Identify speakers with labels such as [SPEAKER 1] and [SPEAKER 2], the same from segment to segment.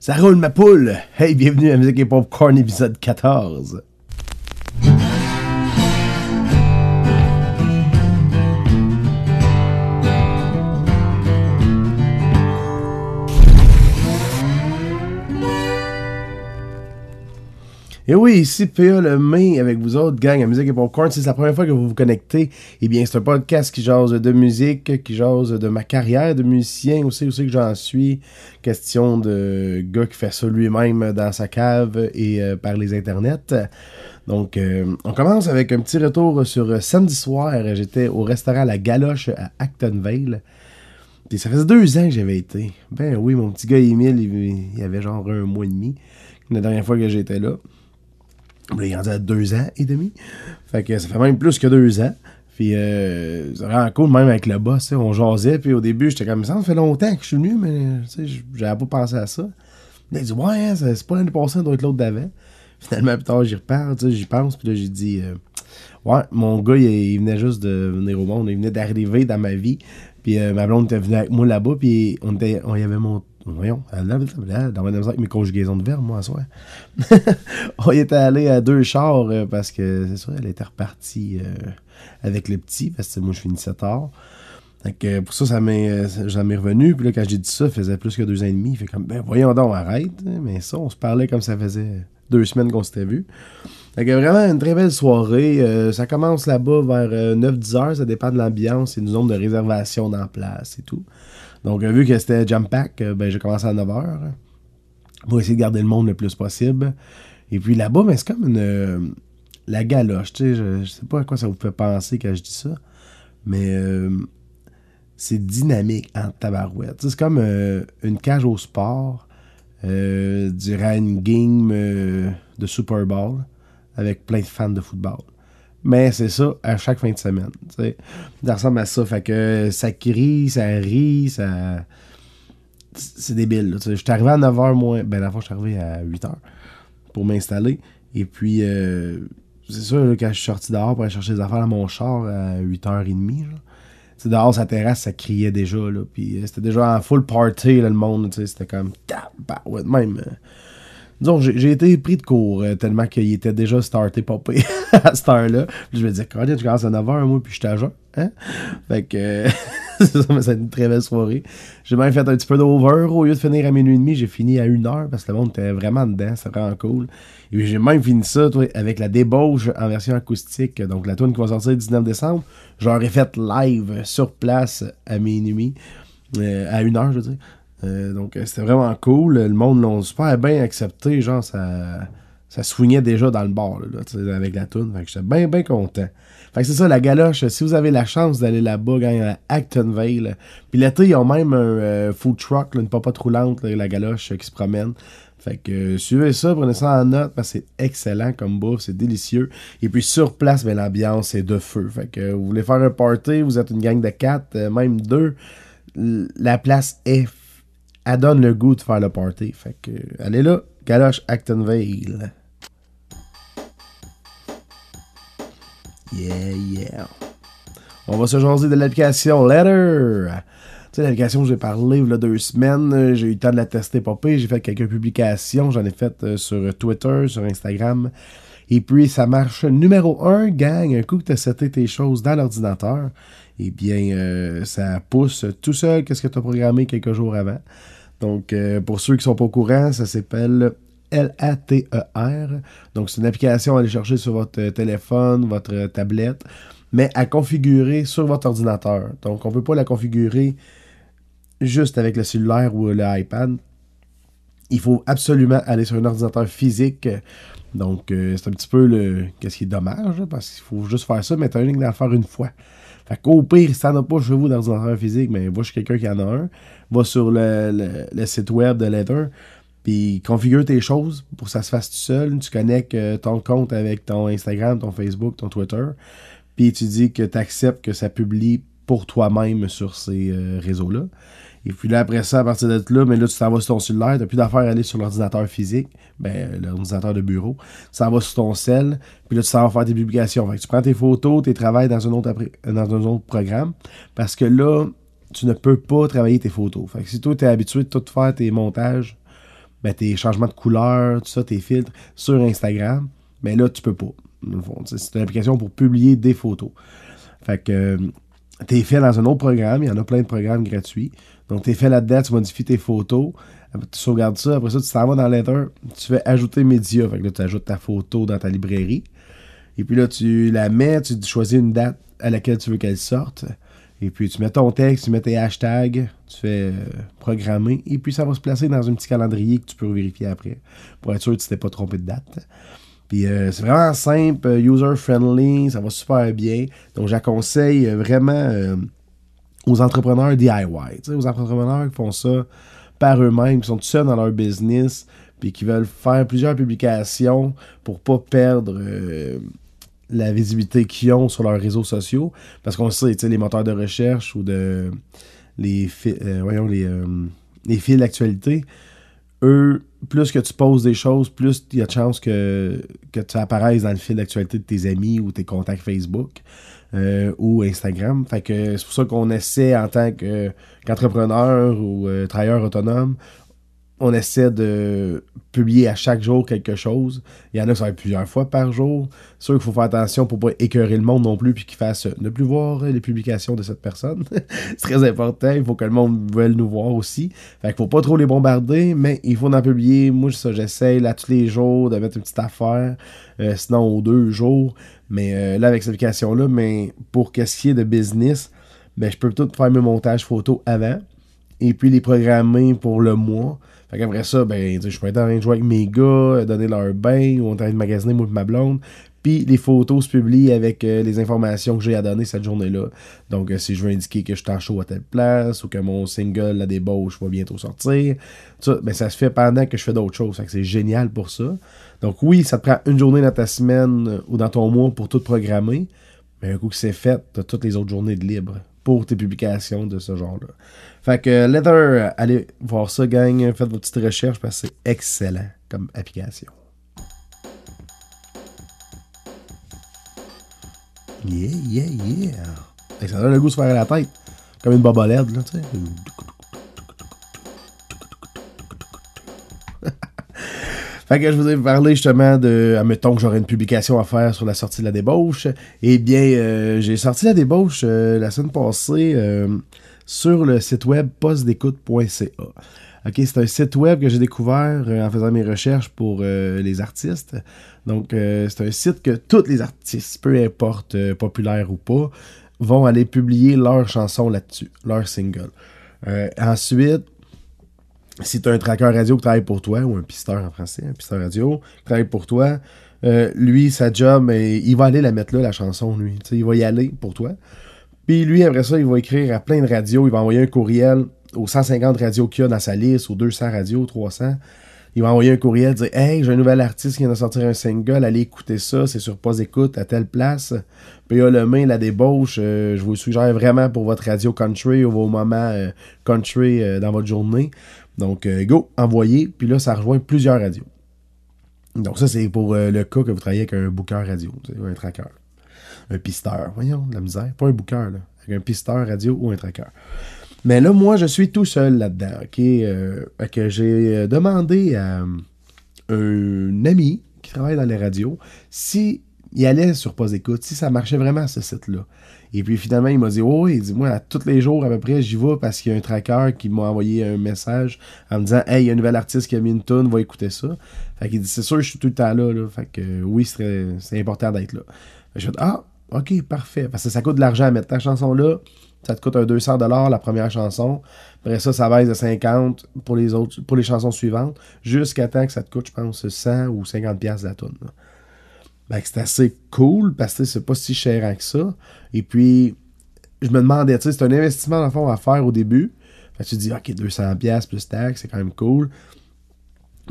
[SPEAKER 1] Ça roule ma poule! Hey, bienvenue à Musique et Popcorn épisode 14. Et oui, ici PA le main avec vous autres, gang à Musique et Popcorn. Si c'est la première fois que vous vous connectez, eh bien, c'est un podcast qui jase de musique, qui jase de ma carrière de musicien aussi, aussi que j'en suis. Question de gars qui fait ça lui-même dans sa cave et euh, par les internets. Donc, euh, on commence avec un petit retour sur samedi soir. J'étais au restaurant La Galoche à Actonville. Puis ça faisait deux ans que j'avais été. Ben oui, mon petit gars Emile, il, il avait genre un mois et demi la dernière fois que j'étais là. Il est rendu à deux ans et demi. Fait que ça fait même plus que deux ans. Puis euh, c'est vraiment cool, même avec le boss, on jasait. Puis au début, j'étais comme ça, ça fait longtemps que je suis venu, mais j'avais pas pensé à ça. Il a dit, ouais, hein, c'est pas l'année passée, ça doit être l'autre d'avant. Finalement, plus tard, j'y repars, j'y pense. Puis là, j'ai dit, euh, ouais, mon gars, il, venait juste de venir au monde. Il venait d'arriver dans ma vie. Puis euh, ma blonde était venue avec moi là-bas. Puis on, était, y avait mon voyons, dans ma avec mes conjugaisons de verbe, moi, à soi. on était allé à deux chars euh, parce que, c'est sûr, elle était repartie euh, avec le petit, parce que moi, je finissais tard. Donc, pour ça, ça m'est, euh, j'en ai revenu. Puis là, quand j'ai dit ça, ça faisait plus que deux ans et demi. Fait comme, ben voyons donc, arrête. Mais ça, on se parlait comme ça faisait deux semaines qu'on s'était vu. Donc, vraiment une très belle soirée. ça commence là-bas vers 9-10 heures. Ça dépend de l'ambiance. C'est une zone de réservation dans place et tout. Donc, vu que c'était Jump Pack, euh, ben, j'ai commencé à 9h pour essayer de garder le monde le plus possible. Et puis là-bas, ben, c'est comme une. Euh, la galoche, tu sais, je, sais pas à quoi ça vous fait penser quand je dis ça, mais euh, c'est dynamique en tabarouette. C'est comme une cage au sport, du ranking de Super Bowl avec plein de fans de football. Mais c'est ça à chaque fin de semaine. sais. Ça ressemble à ça. Fait que ça crie, ça rit, ça. C'est débile. Je suis arrivé à 9h moins. Ben, la fois, je suis arrivé à 8h pour m'installer. Et puis, euh, c'est ça, quand je suis sorti dehors pour aller chercher des affaires à mon char à 8h30, c'est dehors, sa terrasse, ça criait déjà. Là, puis euh, c'était déjà en full party, le monde. C'était comme. Bah, ouais, même. Euh, Disons, j'ai été pris de court euh, tellement qu'il était déjà starté popé à cette heure-là. Puis je me disais, quand tu commences à 9h, moi, puis je jeun. Hein? Fait que euh, c'est une très belle soirée. J'ai même fait un petit peu d'over. Au lieu de finir à minuit et demi, j'ai fini à 1h parce que le monde était vraiment dedans. C'était vraiment cool. Et puis j'ai même fini ça avec la débauche en version acoustique. Donc la tune qui va sortir le 19 décembre, j'aurais fait live sur place à minuit. Euh, à 1h, je veux dire. Euh, donc, euh, c'était vraiment cool. Le monde l'a super bien accepté. Genre, ça, ça swingait déjà dans le bar là, avec la toune. Fait que j'étais bien, bien content. Fait que c'est ça, la galoche. Si vous avez la chance d'aller là-bas, à Actonville. Puis l'été, ils ont même un euh, food truck, une papa roulante, la galoche qui se promène. Fait que suivez ça, prenez ça en note parce que c'est excellent comme bouffe, c'est délicieux. Et puis sur place, ben, l'ambiance est de feu. Fait que vous voulez faire un party, vous êtes une gang de quatre, même deux, la place est elle donne le goût de faire le party. Fait que, allez là, Galoche Actonville. Yeah, yeah. On va se jaser de l'application Letter. Tu sais, l'application j'ai parlé il y a deux semaines, j'ai eu le temps de la tester popper, j'ai fait quelques publications, j'en ai fait euh, sur Twitter, sur Instagram. Et puis, ça marche numéro un, gang, un coup que tu as seté tes choses dans l'ordinateur, eh bien, euh, ça pousse tout seul qu'est-ce que tu as programmé quelques jours avant? Donc, euh, pour ceux qui sont pas au courant, ça s'appelle L-A-T-E-R. Donc, c'est une application à aller chercher sur votre téléphone, votre tablette, mais à configurer sur votre ordinateur. Donc, on ne peut pas la configurer juste avec le cellulaire ou l'iPad. Il faut absolument aller sur un ordinateur physique. Donc, euh, c'est un petit peu le. Qu'est-ce qui est dommage, parce qu'il faut juste faire ça, mais tu as une à faire une fois. Fait qu'au pire, t'en as pas chez vous d'ordinateur physique, mais va chez quelqu'un qui en a un, va sur le, site web de Letter, puis configure tes choses pour que ça se fasse tout seul. Tu connectes euh, ton compte avec ton Instagram, ton Facebook, ton Twitter, puis tu dis que tu acceptes que ça publie pour toi-même sur ces euh, réseaux-là. Et puis là, après ça, à partir de là, mais là, tu t'en vas sur ton cellulaire, tu n'as plus d'affaire à aller sur l'ordinateur physique, ben, l'ordinateur de bureau. Tu t'en vas sur ton cell, puis là, tu t'en faire tes publications. Fait tu prends tes photos, tes travails dans un autre, programme, parce que là, tu ne peux pas travailler tes photos. Fait que si toi, tu es habitué de tout faire tes montages ben, tes changements de couleur, tout ça, tes filtres sur Instagram. Mais là, tu peux pas. C'est une application pour publier des photos. Fait que euh, t'es fait dans un autre programme. Il y en a plein de programmes gratuits. Donc, t'es fait là-dedans, tu modifies tes photos. Tu sauvegardes ça. Après ça, tu t'en vas dans Letter. Tu fais ajouter média. Fait que là, tu ajoutes ta photo dans ta librairie. Et puis là, tu la mets. Tu choisis une date à laquelle tu veux qu'elle sorte. Et puis, tu mets ton texte, tu mets tes hashtags, tu fais euh, programmer, et puis ça va se placer dans un petit calendrier que tu peux vérifier après, pour être sûr que tu t'es pas trompé de date. Puis euh, c'est vraiment simple, euh, user-friendly, ça va super bien. Donc, j'acconseille vraiment aux entrepreneurs DIY, aux entrepreneurs qui font ça par eux-mêmes, qui sont tout seuls dans leur business, puis qui veulent faire plusieurs publications pour pas perdre la visibilité qu'ils ont sur leurs réseaux sociaux. Parce qu'on sait, les moteurs de recherche ou de les, euh, voyons, les, euh, les fils d'actualité, eux, plus que tu poses des choses, plus il y a de chances que, que tu apparaisses dans le fil d'actualité de tes amis ou tes contacts Facebook euh, ou Instagram. Fait que c'est pour ça qu'on essaie en tant qu'entrepreneur ou travailleur autonome, on essaie de publier à chaque jour quelque chose. Il y en a qui ça plusieurs fois par jour. C'est sûr qu'il faut faire attention pour pas écœurer le monde non plus puis qu'il fasse ne plus voir les publications de cette personne. c'est très important. Il faut que le monde veuille nous voir aussi. Fait qu'il faut pas trop les bombarder, mais il faut en publier. Moi, ça, j'essaie là tous les jours de mettre une petite affaire. Euh, sinon, aux deux jours. Mais euh, là, avec cette application-là, mais pour qu'est-ce qui est de business, ben, je peux tout faire mes montages photos avant et puis les programmer pour le mois. Fait qu'après ça, ben, je peux être en train de jouer avec mes gars, donner leur bain, ou en train de magasiner moi ma blonde. Puis les photos se publient avec euh, les informations que j'ai à donner cette journée-là. Donc, euh, si je veux indiquer que je suis en show à telle place ou que mon single, la débauche, va bientôt sortir, ça, ben, ça se fait pendant que je fais d'autres choses. C'est génial pour ça. Donc, oui, ça te prend une journée dans ta semaine euh, ou dans ton mois pour tout programmer. Mais un coup que c'est fait, tu as toutes les autres journées de libre pour tes publications de ce genre-là. Fait que Leather, allez voir ça, gang. Faites vos petites recherches parce que c'est excellent comme application. Yeah, yeah, yeah. ça donne le goût de se faire à la tête. Comme une bobolette, là, tu sais. Fait que je vous ai parlé justement de, admettons que j'aurais une publication à faire sur la sortie de la débauche. Eh bien, euh, j'ai sorti la débauche euh, la semaine passée euh, sur le site web postdécoute.ca. Ok, c'est un site web que j'ai découvert en faisant mes recherches pour les artistes. Donc, c'est un site que tous les artistes, peu importe populaires ou pas, vont aller publier leurs chansons là-dessus, leurs singles. ensuite, si tu as un tracker radio qui travaille pour toi, ou un pisteur en français, un pisteur radio qui travaille pour toi, euh, lui, sa job, il va aller la mettre là, la chanson, lui. il va y aller pour toi. Puis lui, après ça, il va écrire à plein de radios, il va envoyer un courriel aux 150 radios qu'il a dans sa liste, aux 200 radios, 300. Il va envoyer un courriel, dire Hey, j'ai un nouvel artiste qui vient de sortir un single, allez écouter ça, c'est sur Pause Écoute à telle place. Puis le main, la débauche, euh, je vous suggère vraiment pour votre radio country ou vos moments euh, country dans votre journée. Donc, euh, go, envoyez, puis là, ça rejoint plusieurs radios. Donc, ça, c'est pour euh, le cas que vous travaillez avec un booker radio, un tracker. Un pisteur. Voyons, la misère. Pas un booker, là. Un pisteur radio ou un tracker. Mais là, moi, je suis tout seul là-dedans. OK? Euh, que j'ai demandé à un ami qui travaille dans les radios si allait sur Pause Écoute, si ça marchait vraiment ce site-là. Et puis finalement, il m'a dit Oh, il dit Moi, à tous les jours à peu près, j'y vais parce qu'il y a un tracker qui m'a envoyé un message en me disant Hey, il y a un nouvel artiste qui a mis une tune, va écouter ça. Fait qu'il dit C'est sûr, je suis tout le temps là. là. Fait que oui, c'est important d'être là. je dit Ah, ok, parfait. Parce que ça coûte de l'argent à mettre ta chanson là. Ça te coûte un 200$ la première chanson. Après ça, ça baisse de 50 pour les autres, pour les chansons suivantes, jusqu'à temps que ça te coûte, je pense, 100 ou 50$ la tune ben, c'est assez cool parce que c'est pas si cher que ça. Et puis, je me demandais, tu sais, c'est un investissement dans à faire au début. Fait que tu dis, ok, 200$ plus taxes, c'est quand même cool.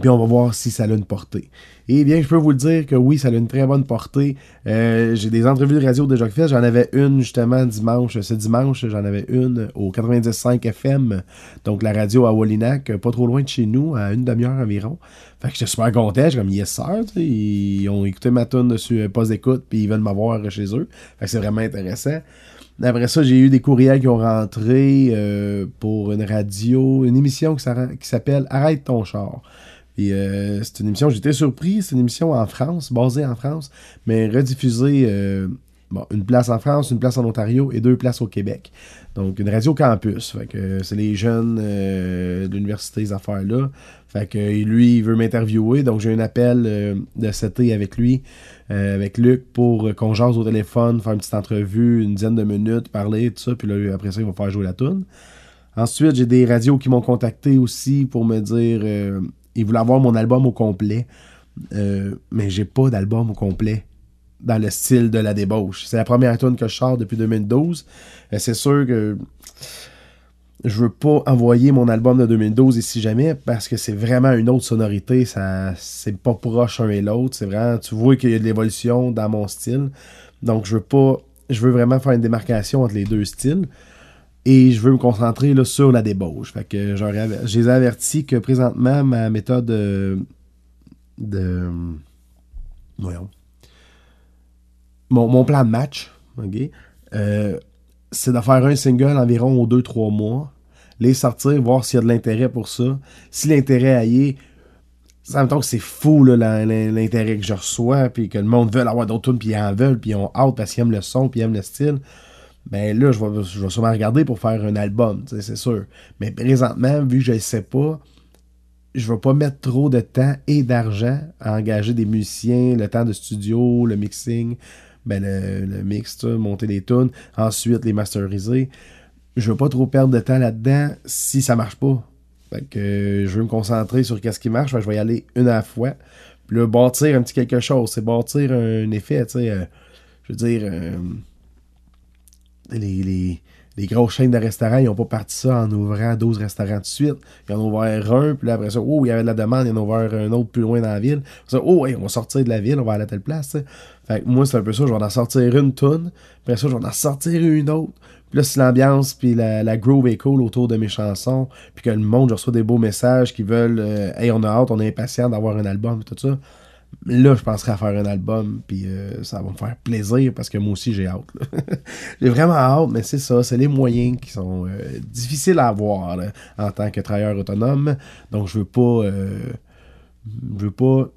[SPEAKER 1] Puis on va voir si ça a une portée. Et bien, je peux vous le dire que oui, ça a une très bonne portée. Euh, j'ai des entrevues de radio déjà faites. J'en avais une justement dimanche. Ce dimanche, j'en avais une au 95 FM. Donc la radio à Wallinac, pas trop loin de chez nous, à une demi-heure environ. Fait que j'étais super content. J'ai comme yes sir. Ils ont écouté ma tune dessus, euh, pas d'écoute, puis ils veulent m'avoir chez eux. Fait que c'est vraiment intéressant. Après ça, j'ai eu des courriels qui ont rentré euh, pour une radio, une émission qui s'appelle Arrête ton char. Et euh, c'est une émission, j'étais surpris, c'est une émission en France, basée en France, mais rediffusée euh, bon, une place en France, une place en Ontario et deux places au Québec. Donc, une radio campus. Fait que c'est les jeunes euh, de l'université, ces affaires-là. Fait que lui, il veut m'interviewer. Donc, j'ai un appel euh, de cet avec lui, euh, avec Luc, pour qu'on jase au téléphone, faire une petite entrevue, une dizaine de minutes, parler, tout ça. Puis là, après ça, il va faire jouer la tune. Ensuite, j'ai des radios qui m'ont contacté aussi pour me dire ils voulaient avoir mon album au complet. Euh, mais j'ai pas d'album au complet dans le style de la débauche. C'est la première tune que je sors depuis 2012. Euh, c'est sûr que je veux pas envoyer mon album de 2012 ici jamais parce que c'est vraiment une autre sonorité. Ça, c'est pas proche un et l'autre. C'est vraiment, tu vois qu'il y a de l'évolution dans mon style. Donc je veux pas, je veux vraiment faire une démarcation entre les deux styles. Et je veux me concentrer là, sur la débauche. Fait que les avertis que présentement, ma méthode de. de voyons. Mon, plan match, ok, euh, c'est de faire un single environ aux 2-3 mois, les sortir, voir s'il y a de l'intérêt pour ça. Si l'intérêt y est, ça me que c'est fou l'intérêt que je reçois, puis que le monde veut avoir d'autres tunes, puis ils en veulent, puis ils ont hâte parce qu'ils aiment le son, puis ils aiment le style ben là, je vais, je vais sûrement regarder pour faire un album, c'est sûr. Mais présentement, vu que je ne sais pas, je ne vais pas mettre trop de temps et d'argent à engager des musiciens, le temps de studio, le mixing, ben le, le mix, monter les tunes, ensuite les masteriser. Je veux pas trop perdre de temps là-dedans si ça marche pas. Fait que je veux me concentrer sur qu'est-ce qui marche, je vais y aller une à la fois. Puis là, bâtir un petit quelque chose, c'est bâtir un effet, tu sais. Euh, je veux dire, euh, les, les, les, grosses chaînes de restaurants, ils n'ont pas parti ça en ouvrant 12 restaurants de suite. Ils en ont ouvert un, puis là, après ça, oh, il y avait de la demande, ils en ont ouvert un autre plus loin dans la ville. Ça, oh, on va sortir de la ville, on va aller à telle place. Fait que moi, c'est un peu ça, je vais en sortir une tonne, après ça, je vais en sortir une autre. Puis là, si l'ambiance puis la, la, groove est cool autour de mes chansons, puis que le monde, je reçois des beaux messages qui veulent euh, Hey, on a hâte, on est impatient d'avoir un album, tout ça là, je penserais à faire un album, puis euh, ça va me faire plaisir parce que moi aussi, j'ai hâte. j'ai vraiment hâte, mais c'est ça, c'est les moyens qui sont euh, difficiles à avoir en tant que travailleur autonome. Donc, je veux pas, euh, je veux pas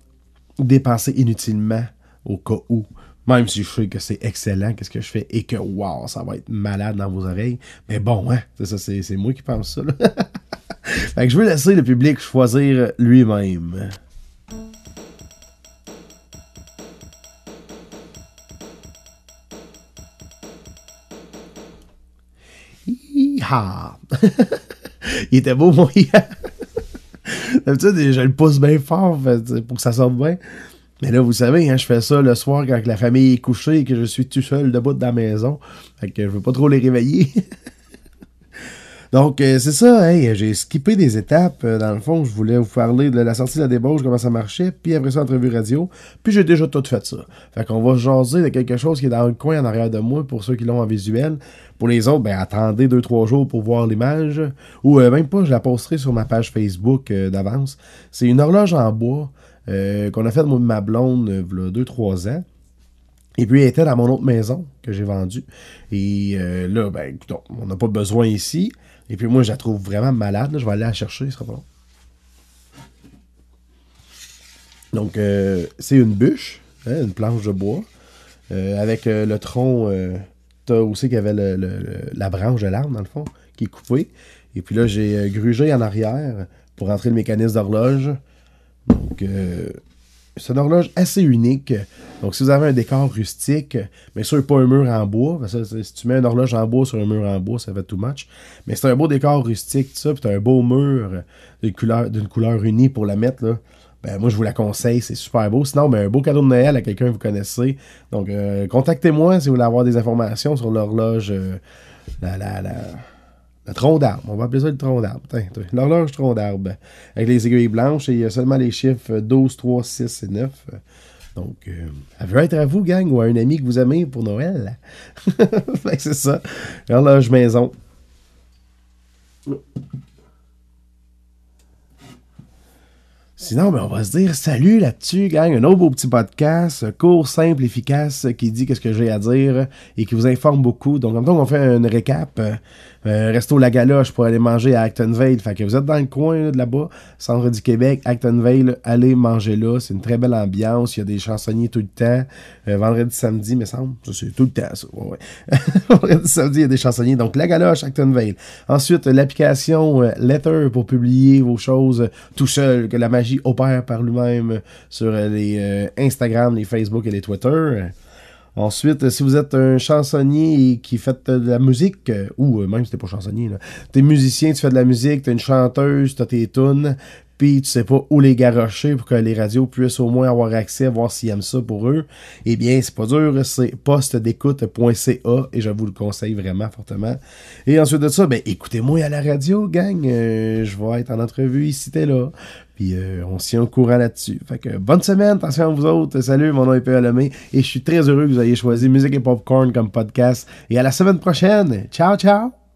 [SPEAKER 1] dépenser inutilement au cas où. Même si je sais que c'est excellent, qu'est-ce que je fais, et que wow, ça va être malade dans vos oreilles. Mais bon, hein, c'est ça, c'est moi qui pense ça. fait que je veux laisser le public choisir lui-même. il était beau, mon hier. D'habitude, je le pousse bien fort pour que ça sorte bien. Mais là, vous savez, hein, je fais ça le soir quand la famille est couchée et que je suis tout seul debout dans la maison. Fait que je veux pas trop les réveiller. Donc, euh, c'est ça, j'ai skippé des étapes. Euh, dans le fond, je voulais vous parler de la sortie de la débauche, comment ça marchait, puis après ça, entrevue radio. Puis j'ai déjà tout fait ça. Fait qu'on va jaser de quelque chose qui est dans le coin en arrière de moi pour ceux qui l'ont en visuel. Pour les autres, ben attendez 2-3 jours pour voir l'image. Ou euh, même pas, je la posterai sur ma page Facebook d'avance. C'est une horloge en bois qu'on a faite de ma blonde il y a 2-3 ans. Et puis, elle était dans mon autre maison que j'ai vendue. Et là, ben, on n'a pas besoin ici. Et puis moi, je la trouve vraiment malade. Je vais aller la chercher, ce sera pas long. Donc, euh, c'est une bûche, hein, une planche de bois, euh, avec euh, le tronc. tu as aussi qu'il y avait la branche de l'arbre, dans le fond, qui est coupée. Et puis là, j'ai grugé en arrière pour rentrer le mécanisme d'horloge. Donc, c'est une horloge assez unique. Donc, si vous avez un décor rustique, bien sûr, pas un mur en bois. Parce que si tu mets une horloge en bois sur un mur en bois, ça fait too much. Mais c'est un beau décor rustique, tout ça. Puis un beau mur d'une couleur, unie pour la mettre. Ben, moi, je vous la conseille. C'est super beau. Sinon, ben, un beau cadeau de Noël à quelqu'un que vous connaissez. Donc, euh, contactez-moi si vous voulez avoir des informations sur l'horloge. Euh, la, la, la le tronc d'arbre. On va appeler ça le tronc d'arbre. L'horloge tronc d'arbre. Avec les aiguilles blanches et il y a seulement les chiffres 12, 3, 6 et 9. Donc, euh, elle veut être à vous, gang, ou à un ami que vous aimez pour Noël. c'est ça. L'horloge maison. Sinon, ben, on va se dire salut là-dessus, gang. Un autre beau petit podcast, court, simple, efficace, qui dit qu'est-ce que j'ai à dire et qui vous informe beaucoup. Donc, en même temps, on fait une récap, Euh, resto La Galoche pour aller manger à Actonville. Fait que vous êtes dans le coin de là-bas, centre du Québec, Actonville, allez manger là. C'est une très belle ambiance. Il y a des chansonniers tout le temps. Euh, vendredi, samedi, me semble. Ça, c'est tout le temps, ça. Vendredi, samedi, il y a des chansonniers. Donc, La Galoche, Actonville. Ensuite, l'application Letter pour publier vos choses tout seul, que la magie opère par lui-même sur les Instagram, les Facebook et les Twitter. Ensuite, si vous êtes un chansonnier qui fait de la musique, euh, ou euh, même si t'es pas chansonnier, t'es musicien, tu fais de la musique, t'es une chanteuse, t'as tes tunes, puis tu sais pas où les garocher pour que les radios puissent au moins avoir accès, voir s'ils aiment ça pour eux, eh bien, c'est pas dur, c'est postdécoute.ca et je vous le conseille vraiment fortement. Et ensuite de ça, ben écoutez-moi à la radio, gang. Euh, je vais être en entrevue ici, t'es là. Puis euh, on s'y au courant là-dessus. Fait que bonne semaine, attention à vous autres. Salut, mon nom est P.A. Lemay et je suis très heureux que vous ayez choisi Musique et Popcorn comme podcast. Et à la semaine prochaine. Ciao, ciao!